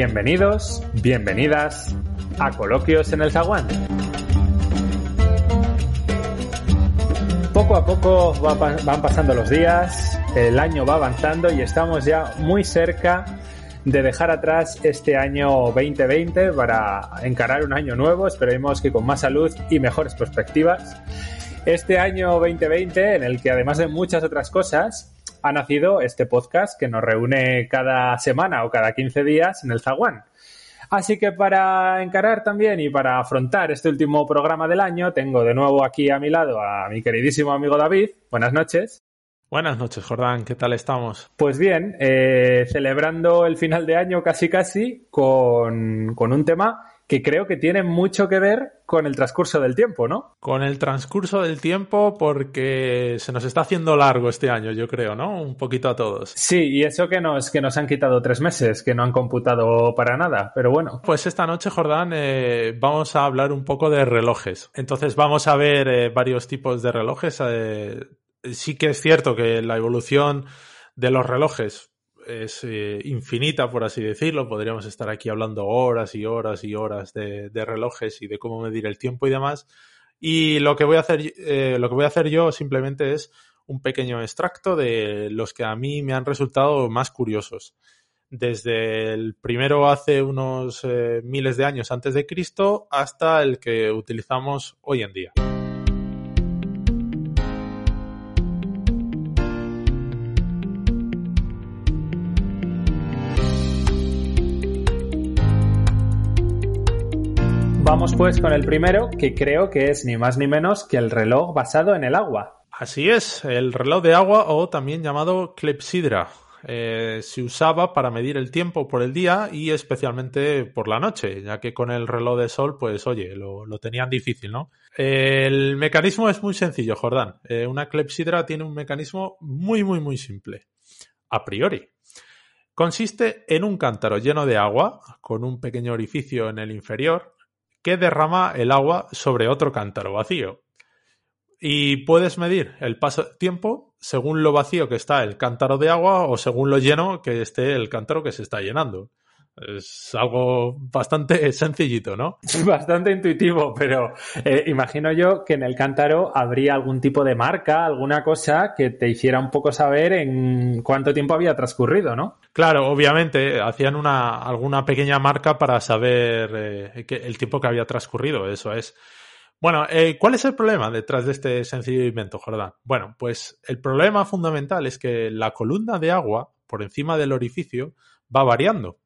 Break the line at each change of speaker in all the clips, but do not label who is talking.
Bienvenidos, bienvenidas a Coloquios en el Zaguán. Poco a poco van pasando los días, el año va avanzando y estamos ya muy cerca de dejar atrás este año 2020 para encarar un año nuevo, esperemos que con más salud y mejores perspectivas. Este año 2020, en el que además de muchas otras cosas, ha nacido este podcast que nos reúne cada semana o cada 15 días en el Zaguán. Así que para encarar también y para afrontar este último programa del año, tengo de nuevo aquí a mi lado a mi queridísimo amigo David. Buenas noches.
Buenas noches, Jordán. ¿Qué tal estamos?
Pues bien, eh, celebrando el final de año casi casi con, con un tema que creo que tiene mucho que ver con el transcurso del tiempo, ¿no?
Con el transcurso del tiempo, porque se nos está haciendo largo este año, yo creo, ¿no? Un poquito a todos.
Sí, y eso que nos, que nos han quitado tres meses, que no han computado para nada, pero bueno.
Pues esta noche, Jordán, eh, vamos a hablar un poco de relojes. Entonces vamos a ver eh, varios tipos de relojes. eh, sí que es cierto que la evolución de los relojes es eh, infinita, por así decirlo. Podríamos estar aquí hablando horas y horas y horas de, relojes y de cómo medir el tiempo y demás. Y lo que voy a hacer, eh, lo que voy a hacer yo simplemente es un pequeño extracto de los que a mí me han resultado más curiosos. Desde el primero hace unos eh, miles de años antes de Cristo hasta el que utilizamos hoy en día.
Vamos pues con el primero, que creo que es ni más ni menos que el reloj basado en el agua.
Así es, el reloj de agua o también llamado clepsidra. Eh, se usaba para medir el tiempo por el día y especialmente por la noche, ya que con el reloj de sol, pues oye, lo, tenían difícil, ¿no? El mecanismo es muy sencillo, Jordán. Eh, una clepsidra tiene un mecanismo muy, muy, muy simple. A priori. Consiste en un cántaro lleno de agua, con un pequeño orificio en el inferior, que derrama el agua sobre otro cántaro vacío. Y puedes medir el paso de tiempo según lo vacío que está el cántaro de agua o según lo lleno que esté el cántaro que se está llenando. Es algo bastante sencillito, ¿no?
Bastante intuitivo, pero eh, imagino yo que en el cántaro habría algún tipo de marca, alguna cosa que te hiciera un poco saber en cuánto tiempo había transcurrido, ¿no?
Claro, obviamente hacían una, alguna pequeña marca para saber eh, que el tiempo que había transcurrido, eso es. Bueno, eh, ¿cuál es el problema detrás de este sencillo invento, Jordán? Bueno, pues el problema fundamental es que la columna de agua por encima del orificio va variando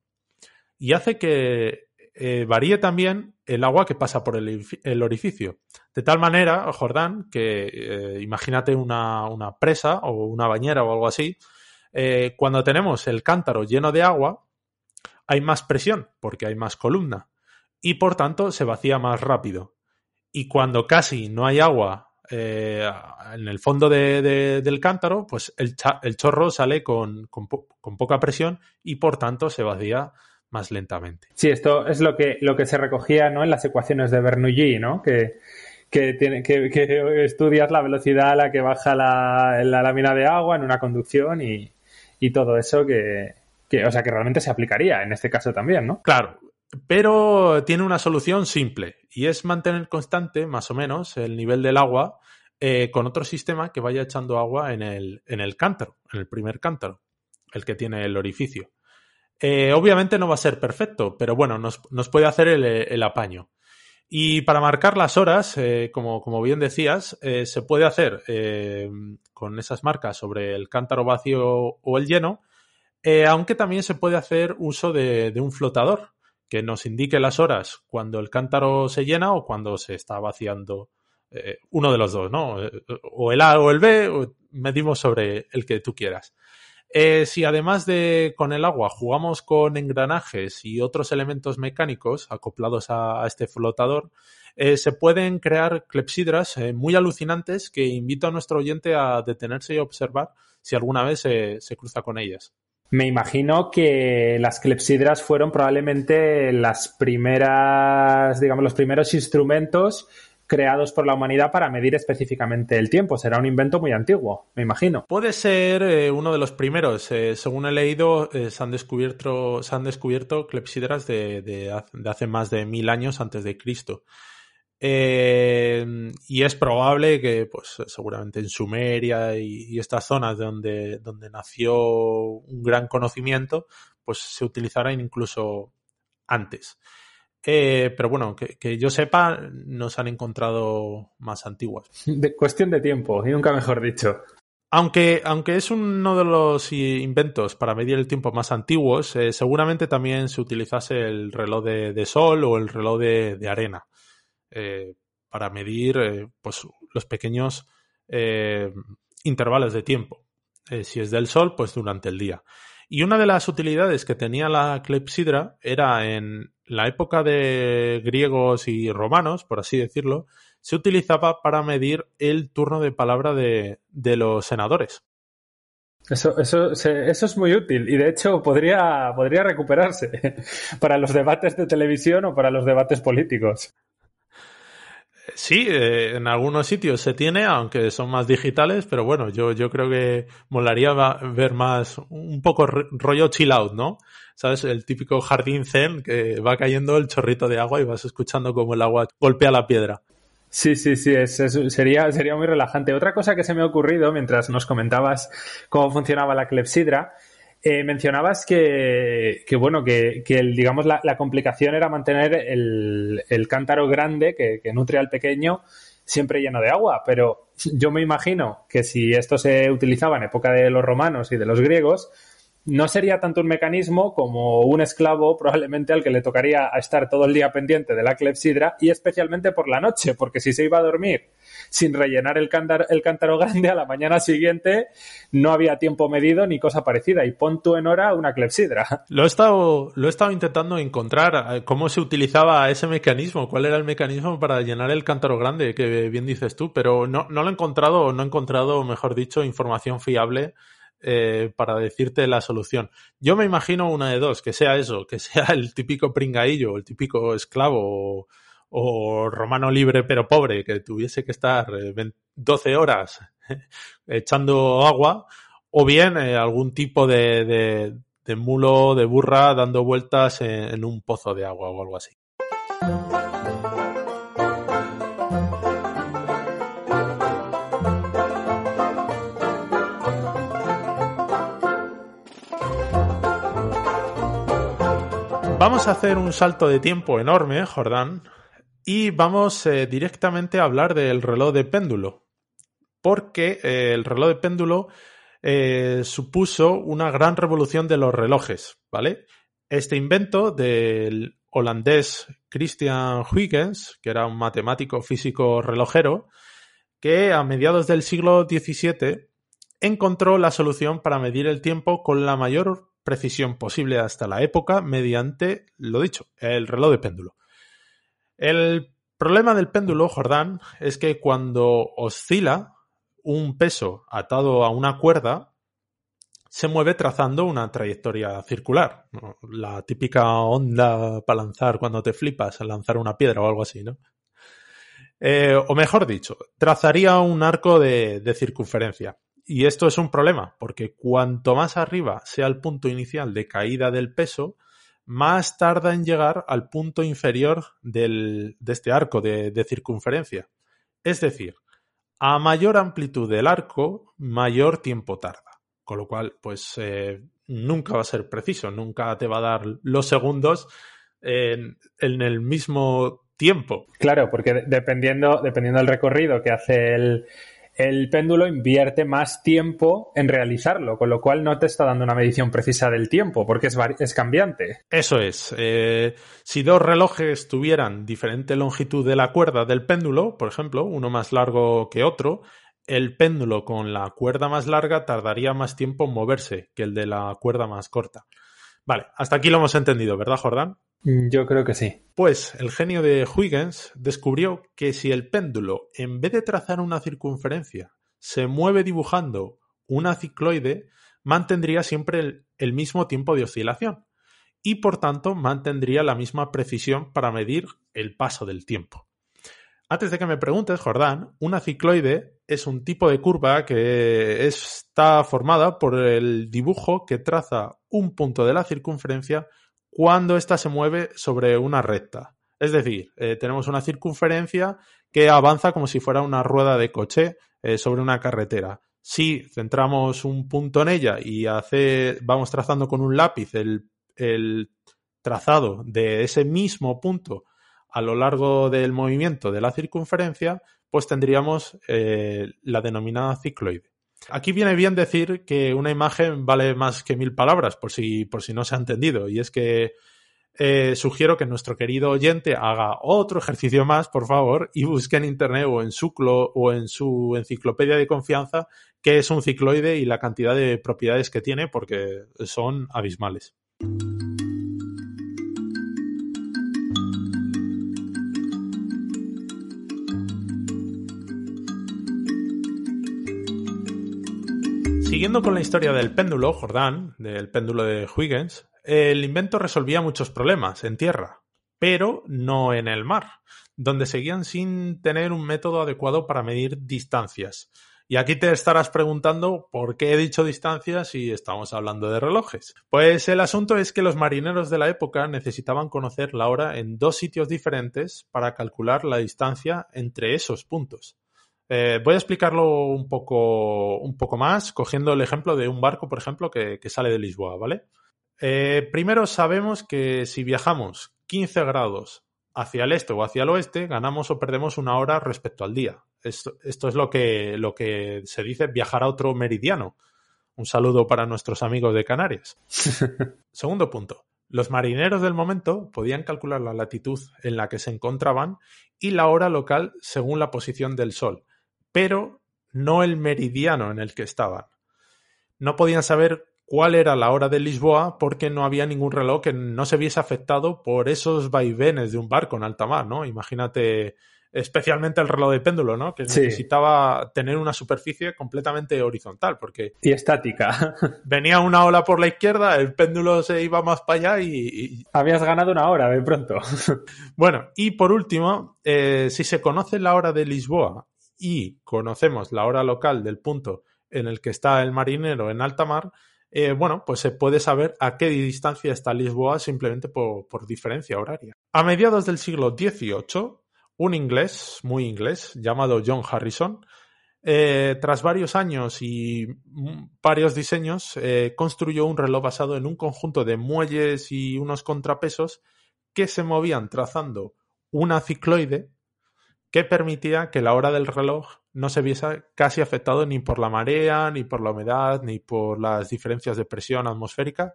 y hace que eh, varíe también el agua que pasa por el, orificio. De tal manera, Jordán, que eh, imagínate una, una, presa o una bañera o algo así, eh, cuando tenemos el cántaro lleno de agua, hay más presión porque hay más columna y por tanto se vacía más rápido. Y cuando casi no hay agua en el fondo de, de, del cántaro, pues el, el chorro sale con, con, con, poca presión y por tanto se vacía más lentamente.
Sí, esto es lo que, lo que se recogía ¿no? en las ecuaciones de Bernoulli, ¿no? Que, que, tiene, que, que, estudias la velocidad a la que baja la, la lámina de agua en una conducción y, y todo eso que, que, o sea, que realmente se aplicaría en este caso también, ¿no?
Claro, pero tiene una solución simple y es mantener constante, más o menos, el nivel del agua eh, con otro sistema que vaya echando agua en el, en el cántaro, en el primer cántaro, el que tiene el orificio. Eh, obviamente no va a ser perfecto, pero bueno, nos, puede hacer el, apaño. Y para marcar las horas, eh, como, bien decías, eh, se puede hacer con esas marcas sobre el cántaro vacío o el lleno, aunque también se puede hacer uso de, un flotador que nos indique las horas cuando el cántaro se llena o cuando se está vaciando uno de los dos, ¿no? O el A o el B, medimos sobre el que tú quieras. Eh, si además de con el agua jugamos con engranajes y otros elementos mecánicos acoplados a, este flotador, eh, se pueden crear clepsidras eh, muy alucinantes que invito a nuestro oyente a detenerse y observar si alguna vez se cruza con ellas.
Me imagino que las clepsidras fueron probablemente las primeras, digamos, los primeros instrumentos creados por la humanidad para medir específicamente el tiempo. Será un invento muy antiguo, me imagino.
Puede ser eh, uno de los primeros. Eh, según he leído, eh, se, han descubierto, se han descubierto clepsidras de, hace más de mil años antes de Cristo. y es probable que, pues, seguramente en Sumeria y, estas zonas donde, donde nació un gran conocimiento, pues se utilizaran incluso antes. Eh, pero bueno, que, yo sepa, no se han encontrado más antiguas.
De cuestión de tiempo, y nunca mejor dicho.
Aunque, aunque es uno de los inventos para medir el tiempo más antiguos, eh, seguramente también se utilizase el reloj de, sol o el reloj de, arena eh, para medir pues, los pequeños intervalos de tiempo. si es del sol, pues durante el día. Y una de las utilidades que tenía la clepsidra era en la época de griegos y romanos, por así decirlo, se utilizaba para medir el turno de palabra de, los senadores.
Eso, eso, eso es muy útil y de hecho podría, podría recuperarse para los debates de televisión o para los debates políticos.
Sí, eh, en algunos sitios se tiene, aunque son más digitales, pero bueno, yo, yo creo que molaría ver más un poco rollo chill out, ¿no? ¿Sabes? El típico jardín zen que va cayendo el chorrito de agua y vas escuchando cómo el agua golpea la piedra.
Sí, sí, sí, sería, sería muy relajante. Otra cosa que se me ha ocurrido mientras nos comentabas cómo funcionaba la clepsidra eh, mencionabas que, bueno, que, digamos la, complicación era mantener el, cántaro grande que, que, nutre al pequeño siempre lleno de agua, pero yo me imagino que si esto se utilizaba en época de los romanos y de los griegos, no sería tanto un mecanismo como un esclavo probablemente al que le tocaría estar todo el día pendiente de la clepsidra y especialmente por la noche, porque si se iba a dormir sin rellenar el cántaro, el cántaro grande a la mañana siguiente no había tiempo medido ni cosa parecida y pon tú en hora una clepsidra.
Lo he estado, lo he estado intentando encontrar eh, cómo se utilizaba ese mecanismo, cuál era el mecanismo para llenar el cántaro grande, que bien dices tú, pero no, no lo he encontrado, no he encontrado, mejor dicho, información fiable eh, para decirte la solución. Yo me imagino una de dos, que sea eso, que sea el típico pringaillo, el típico esclavo o, romano libre pero pobre, que tuviese que estar 12 eh, horas echando agua, o bien eh, algún tipo de, de, mulo, de burra, dando vueltas en un pozo de agua o algo así. Vamos a hacer un salto de tiempo enorme, Jordán, y vamos eh, directamente a hablar del reloj de péndulo, porque eh, el reloj de péndulo eh, supuso una gran revolución de los relojes, ¿vale? Este invento del holandés Christian Huygens, que era un matemático físico relojero, que a mediados del siglo XVII encontró la solución para medir el tiempo con la mayor precisión posible hasta la época mediante, lo dicho, el reloj de péndulo. El problema del péndulo, Jordán, es que cuando oscila un peso atado a una cuerda, se mueve trazando una trayectoria circular. La típica onda para lanzar cuando te flipas al lanzar una piedra o algo así, ¿no? Eh, o mejor dicho, trazaría un arco de circunferencia. Y esto es un problema, porque cuanto más arriba sea el punto inicial de caída del peso, más tarda en llegar al punto inferior de este arco de, circunferencia. Es decir, a mayor amplitud del arco, mayor tiempo tarda. Con lo cual, pues eh, nunca va a ser preciso, nunca te va a dar los segundos en, en el mismo tiempo.
Claro, porque dependiendo, dependiendo del recorrido que hace el, el péndulo invierte más tiempo en realizarlo, con lo cual no te está dando una medición precisa del tiempo, porque es, es cambiante.
Eso es. Eh, si dos relojes tuvieran diferente longitud de la cuerda del péndulo, por ejemplo, uno más largo que otro, el péndulo con la cuerda más larga tardaría más tiempo en moverse que el de la cuerda más corta. Vale, hasta aquí lo hemos entendido, ¿verdad, Jordán?
Mm, yo creo que sí.
Pues el genio de Huygens descubrió que si el péndulo, en vez de trazar una circunferencia, se mueve dibujando una cicloide, mantendría siempre el, mismo tiempo de oscilación y por tanto mantendría la misma precisión para medir el paso del tiempo. Antes de que me preguntes, Jordán, una cicloide es un tipo de curva que está formada por el dibujo que traza un punto de la circunferencia cuando ésta se mueve sobre una recta. Es decir, eh, tenemos una circunferencia que avanza como si fuera una rueda de coche eh, sobre una carretera. Si centramos un punto en ella y hace, vamos trazando con un lápiz el, trazado de ese mismo punto a lo largo del movimiento de la circunferencia, pues tendríamos eh, la denominada cicloide. Aquí viene bien decir que una imagen vale más que mil palabras, por si, por si no se ha entendido, y es que eh, sugiero que nuestro querido oyente haga otro ejercicio más, por favor, y busque en internet o en su, o en su enciclopedia de confianza qué es un cicloide y la cantidad de propiedades que tiene, porque son abismales. Siguiendo con la historia del péndulo, Jordán, del péndulo de Huygens, el invento resolvía muchos problemas en tierra, pero no en el mar, donde seguían sin tener un método adecuado para medir distancias. Y aquí te estarás preguntando por qué he dicho distancias si estamos hablando de relojes. Pues el asunto es que los marineros de la época necesitaban conocer la hora en dos sitios diferentes para calcular la distancia entre esos puntos. Eh, voy a explicarlo un poco, un poco más, cogiendo el ejemplo de un barco, por ejemplo, que, sale de Lisboa, ¿vale? Eh, primero sabemos que si viajamos 15 grados hacia el este o hacia el oeste, ganamos o perdemos una hora respecto al día. Esto, esto es lo que, lo que se dice viajar a otro meridiano. Un saludo para nuestros amigos de Canarias. Segundo punto. Los marineros del momento podían calcular la latitud en la que se encontraban y la hora local según la posición del sol pero no el meridiano en el que estaban. No podían saber cuál era la hora de Lisboa porque no había ningún reloj que no se viese afectado por esos vaivenes de un barco en alta mar, ¿no? Imagínate especialmente el reloj de péndulo, ¿no? Que necesitaba tener una superficie completamente horizontal, porque...
Y estática.
venía una ola por la izquierda, el péndulo se iba más para allá y...
Habías ganado una hora de pronto.
bueno, y por último, eh, si se conoce la hora de Lisboa y conocemos la hora local del punto en el que está el marinero en alta mar, eh, bueno, pues se puede saber a qué distancia está Lisboa simplemente por, diferencia horaria. A mediados del siglo XVIII, un inglés, muy inglés, llamado John Harrison, eh, tras varios años y varios diseños, eh, construyó un reloj basado en un conjunto de muelles y unos contrapesos que se movían trazando una cicloide que permitía que la hora del reloj no se viese casi afectado ni por la marea, ni por la humedad, ni por las diferencias de presión atmosférica,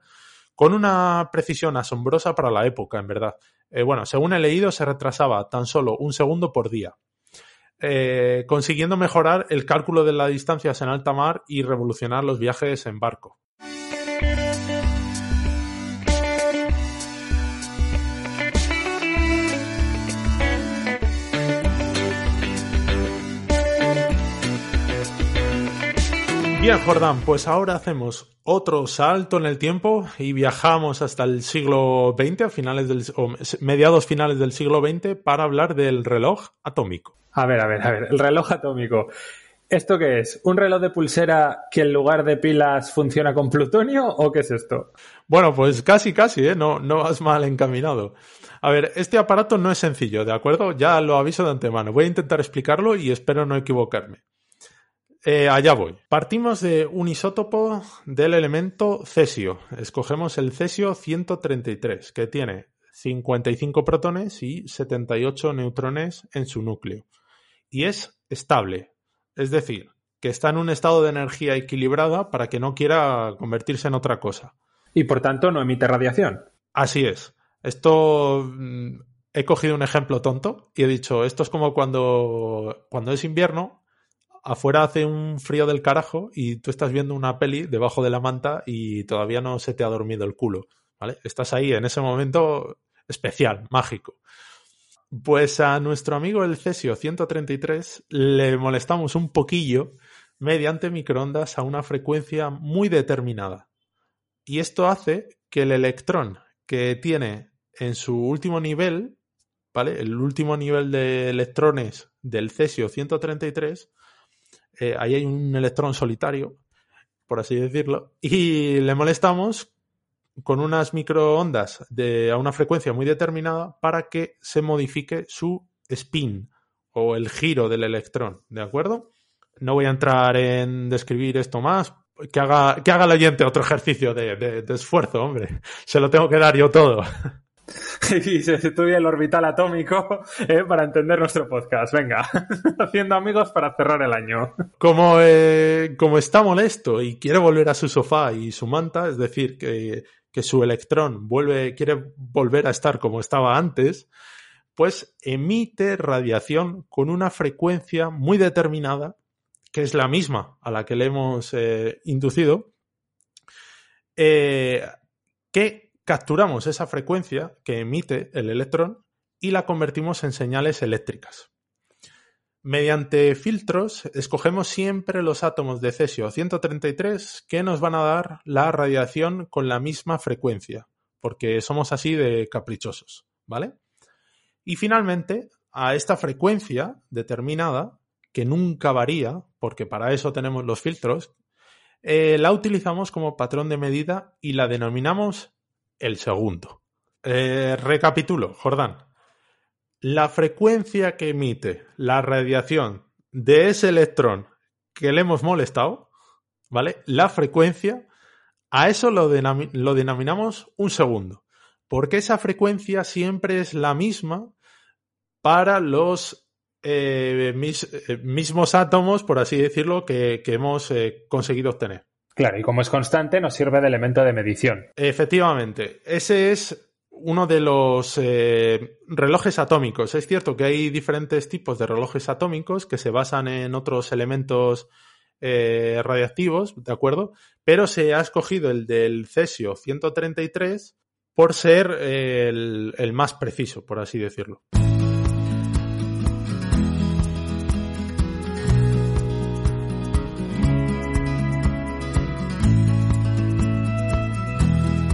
con una precisión asombrosa para la época, en verdad. Eh, bueno, según he leído, se retrasaba tan solo un segundo por día, eh, consiguiendo mejorar el cálculo de las distancias en alta mar y revolucionar los viajes en barco. Bien, Jordán, pues ahora hacemos otro salto en el tiempo y viajamos hasta el siglo XX, a finales del, o mediados finales del siglo XX, para hablar del reloj atómico.
A ver, a ver, a ver, el reloj atómico. ¿Esto qué es? ¿Un reloj de pulsera que en lugar de pilas funciona con plutonio o qué es esto?
Bueno, pues casi, casi, ¿eh? No, no vas mal encaminado. A ver, este aparato no es sencillo, ¿de acuerdo? Ya lo aviso de antemano. Voy a intentar explicarlo y espero no equivocarme. Eh, allá voy. Partimos de un isótopo del elemento cesio. Escogemos el cesio 133, que tiene 55 protones y 78 neutrones en su núcleo. Y es estable, es decir, que está en un estado de energía equilibrada para que no quiera convertirse en otra cosa.
Y por tanto no emite radiación.
Así es. Esto mm, he cogido un ejemplo tonto y he dicho, esto es como cuando, cuando es invierno afuera hace un frío del carajo y tú estás viendo una peli debajo de la manta y todavía no se te ha dormido el culo, ¿vale? Estás ahí en ese momento especial, mágico. Pues a nuestro amigo el Cesio 133 le molestamos un poquillo mediante microondas a una frecuencia muy determinada. Y esto hace que el electrón que tiene en su último nivel, ¿vale? El último nivel de electrones del cesio 133, eh, ahí hay un electrón solitario, por así decirlo, y le molestamos con unas microondas de, a una frecuencia muy determinada para que se modifique su spin o el giro del electrón, ¿de acuerdo? No voy a entrar en describir esto más. Que haga, que haga el oyente otro ejercicio de, de esfuerzo, hombre. Se lo tengo que dar yo todo.
y se estudia el orbital atómico eh, para entender nuestro podcast. Venga, haciendo amigos para cerrar el año.
Como, eh, como está molesto y quiere volver a su sofá y su manta, es decir, que, que su electrón vuelve, quiere volver a estar como estaba antes, pues emite radiación con una frecuencia muy determinada, que es la misma a la que le hemos eh, inducido, que capturamos esa frecuencia que emite el electrón y la convertimos en señales eléctricas. Mediante filtros escogemos siempre los átomos de cesio 133 que nos van a dar la radiación con la misma frecuencia, porque somos así de caprichosos, ¿vale? Y finalmente, a esta frecuencia determinada, que nunca varía, porque para eso tenemos los filtros, eh, la utilizamos como patrón de medida y la denominamos el segundo. Eh, recapitulo, Jordán. La frecuencia que emite la radiación de ese electrón que le hemos molestado, ¿vale? La frecuencia, a eso lo, lo denominamos un segundo. Porque esa frecuencia siempre es la misma para los eh, eh, mismos átomos, por así decirlo, que, hemos conseguido obtener.
Claro, y como es constante, nos sirve de elemento de medición.
Efectivamente, ese es uno de los eh, relojes atómicos. Es cierto que hay diferentes tipos de relojes atómicos que se basan en otros elementos eh, radiactivos, ¿de acuerdo? Pero se ha escogido el del cesio 133 por ser el más preciso, por así decirlo.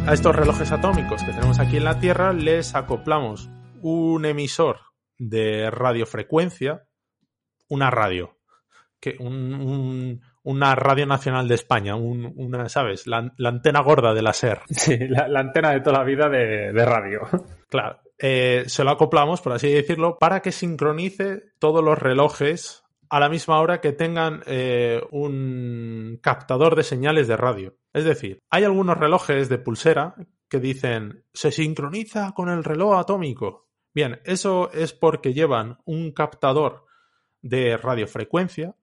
A estos relojes atómicos que tenemos aquí en la Tierra les acoplamos un emisor de radiofrecuencia, una radio, que una radio nacional de España, una, ¿sabes? La, antena gorda de la SER.
Sí, la, antena de toda la vida de, radio.
Claro. Eh, se lo acoplamos, por así decirlo, para que sincronice todos los relojes a la misma hora que tengan eh, un captador de señales de radio. Es decir, hay algunos relojes de pulsera que dicen se sincroniza con el reloj atómico. Bien, eso es porque llevan un captador de radiofrecuencia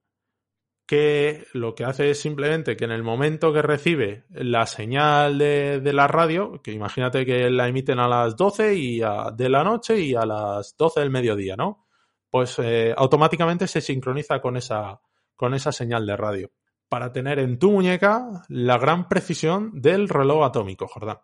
que lo que hace es simplemente que en el momento que recibe la señal de, la radio, que imagínate que la emiten a las 12 y de la noche y a las 12 del mediodía, ¿no? pues eh, automáticamente se sincroniza con esa, con esa señal de radio. Para tener en tu muñeca la gran precisión del reloj atómico, Jordán.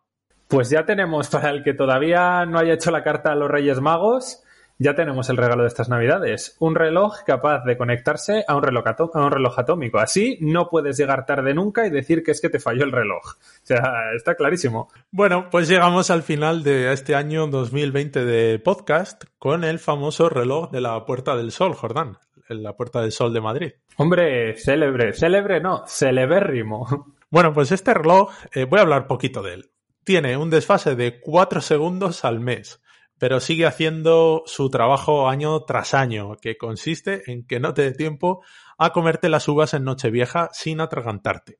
Pues ya tenemos, para el que todavía no haya hecho la carta a los Reyes Magos, ya tenemos el regalo de estas navidades. Un reloj capaz de conectarse a un reloj, a un reloj atómico. Así no puedes llegar tarde nunca y decir que es que te falló el reloj. O sea, está clarísimo.
Bueno, pues llegamos al final de este año 2020 de podcast con el famoso reloj de la Puerta del Sol, Jordán. La Puerta del Sol de Madrid.
Hombre, célebre. Célebre no, celebérrimo.
Bueno, pues este reloj, eh, voy a hablar poquito de él. Tiene un desfase de 4 segundos al mes pero sigue haciendo su trabajo año tras año, que consiste en que no te dé tiempo a comerte las uvas en Nochevieja sin atragantarte.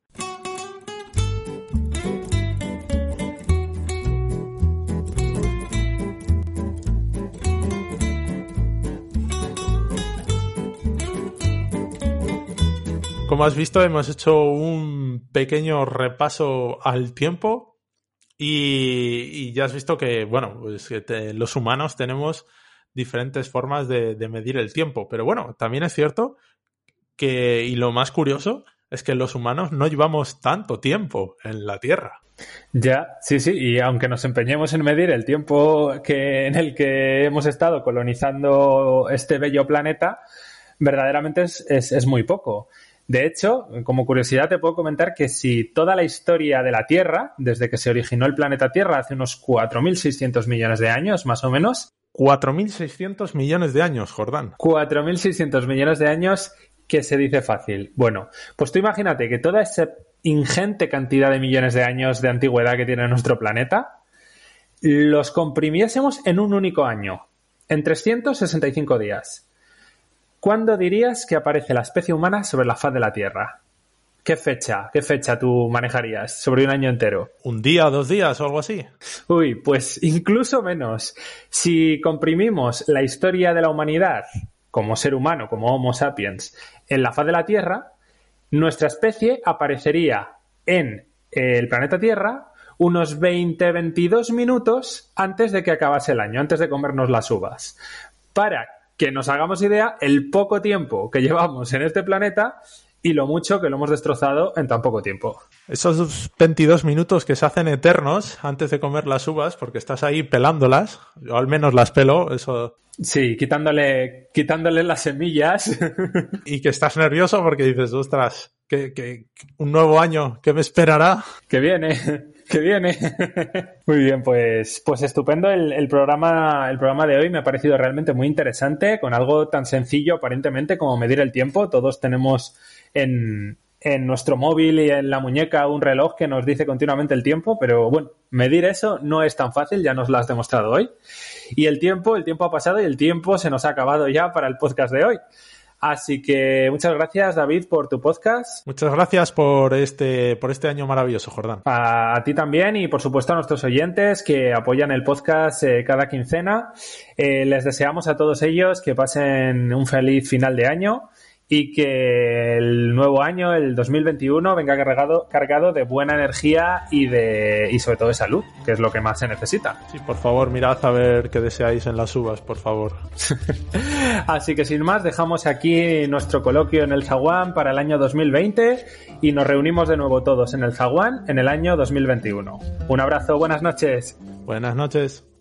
Como has visto, hemos hecho un pequeño repaso al tiempo y, ya has visto que, bueno, pues los humanos tenemos diferentes formas de, medir el tiempo. Pero bueno, también es cierto que, y lo más curioso, es que los humanos no llevamos tanto tiempo en la Tierra.
Ya, sí, sí, y aunque nos empeñemos en medir el tiempo que, en el que hemos estado colonizando este bello planeta, verdaderamente es, muy poco. De hecho, como curiosidad te puedo comentar que si toda la historia de la Tierra, desde que se originó el planeta Tierra hace unos 4.600 millones de años, más o menos.
4.600 millones de años, Jordán.
4.600 millones de años que se dice fácil. Bueno, pues tú imagínate que toda esa ingente cantidad de millones de años de antigüedad que tiene nuestro planeta, los comprimiésemos en un único año, en 365 días. ¿Cuándo dirías que aparece la especie humana sobre la faz de la Tierra? ¿Qué fecha? ¿Qué fecha tú manejarías sobre un año entero?
¿Un día, dos días o algo así?
Uy, pues incluso menos. Si comprimimos la historia de la humanidad como ser humano, como Homo sapiens, en la faz de la Tierra, nuestra especie aparecería en el planeta Tierra unos 20-22 minutos antes de que acabase el año, antes de comernos las uvas. Para que nos hagamos idea el poco tiempo que llevamos en este planeta y lo mucho que lo hemos destrozado en tan poco tiempo.
Esos 22 minutos que se hacen eternos antes de comer las uvas, porque estás ahí pelándolas, yo al menos las pelo, eso.
Sí, quitándole, quitándole las semillas.
y que estás nervioso porque dices, ostras, que, un nuevo año, ¿qué me esperará?
Que viene que viene. muy bien, pues, pues estupendo el, programa, el programa de hoy. Me ha parecido realmente muy interesante, con algo tan sencillo aparentemente como medir el tiempo. Todos tenemos en, en nuestro móvil y en la muñeca un reloj que nos dice continuamente el tiempo, pero bueno, medir eso no es tan fácil, ya nos lo has demostrado hoy. Y el tiempo, el tiempo ha pasado y el tiempo se nos ha acabado ya para el podcast de hoy. Así que muchas gracias, David, por tu podcast.
Muchas gracias por este, por este año maravilloso, Jordán.
A, ti también y, por supuesto, a nuestros oyentes que apoyan el podcast eh, cada quincena. Eh, les deseamos a todos ellos que pasen un feliz final de año y que el nuevo año, el 2021, venga cargado, cargado de buena energía y de y sobre todo de salud, que es lo que más se necesita.
Sí, por favor, mirad a ver qué deseáis en las uvas, por favor.
Así que sin más, dejamos aquí nuestro coloquio en el Zaguán para el año 2020 y nos reunimos de nuevo todos en el Zaguán en el año 2021. Un abrazo, buenas noches.
Buenas noches.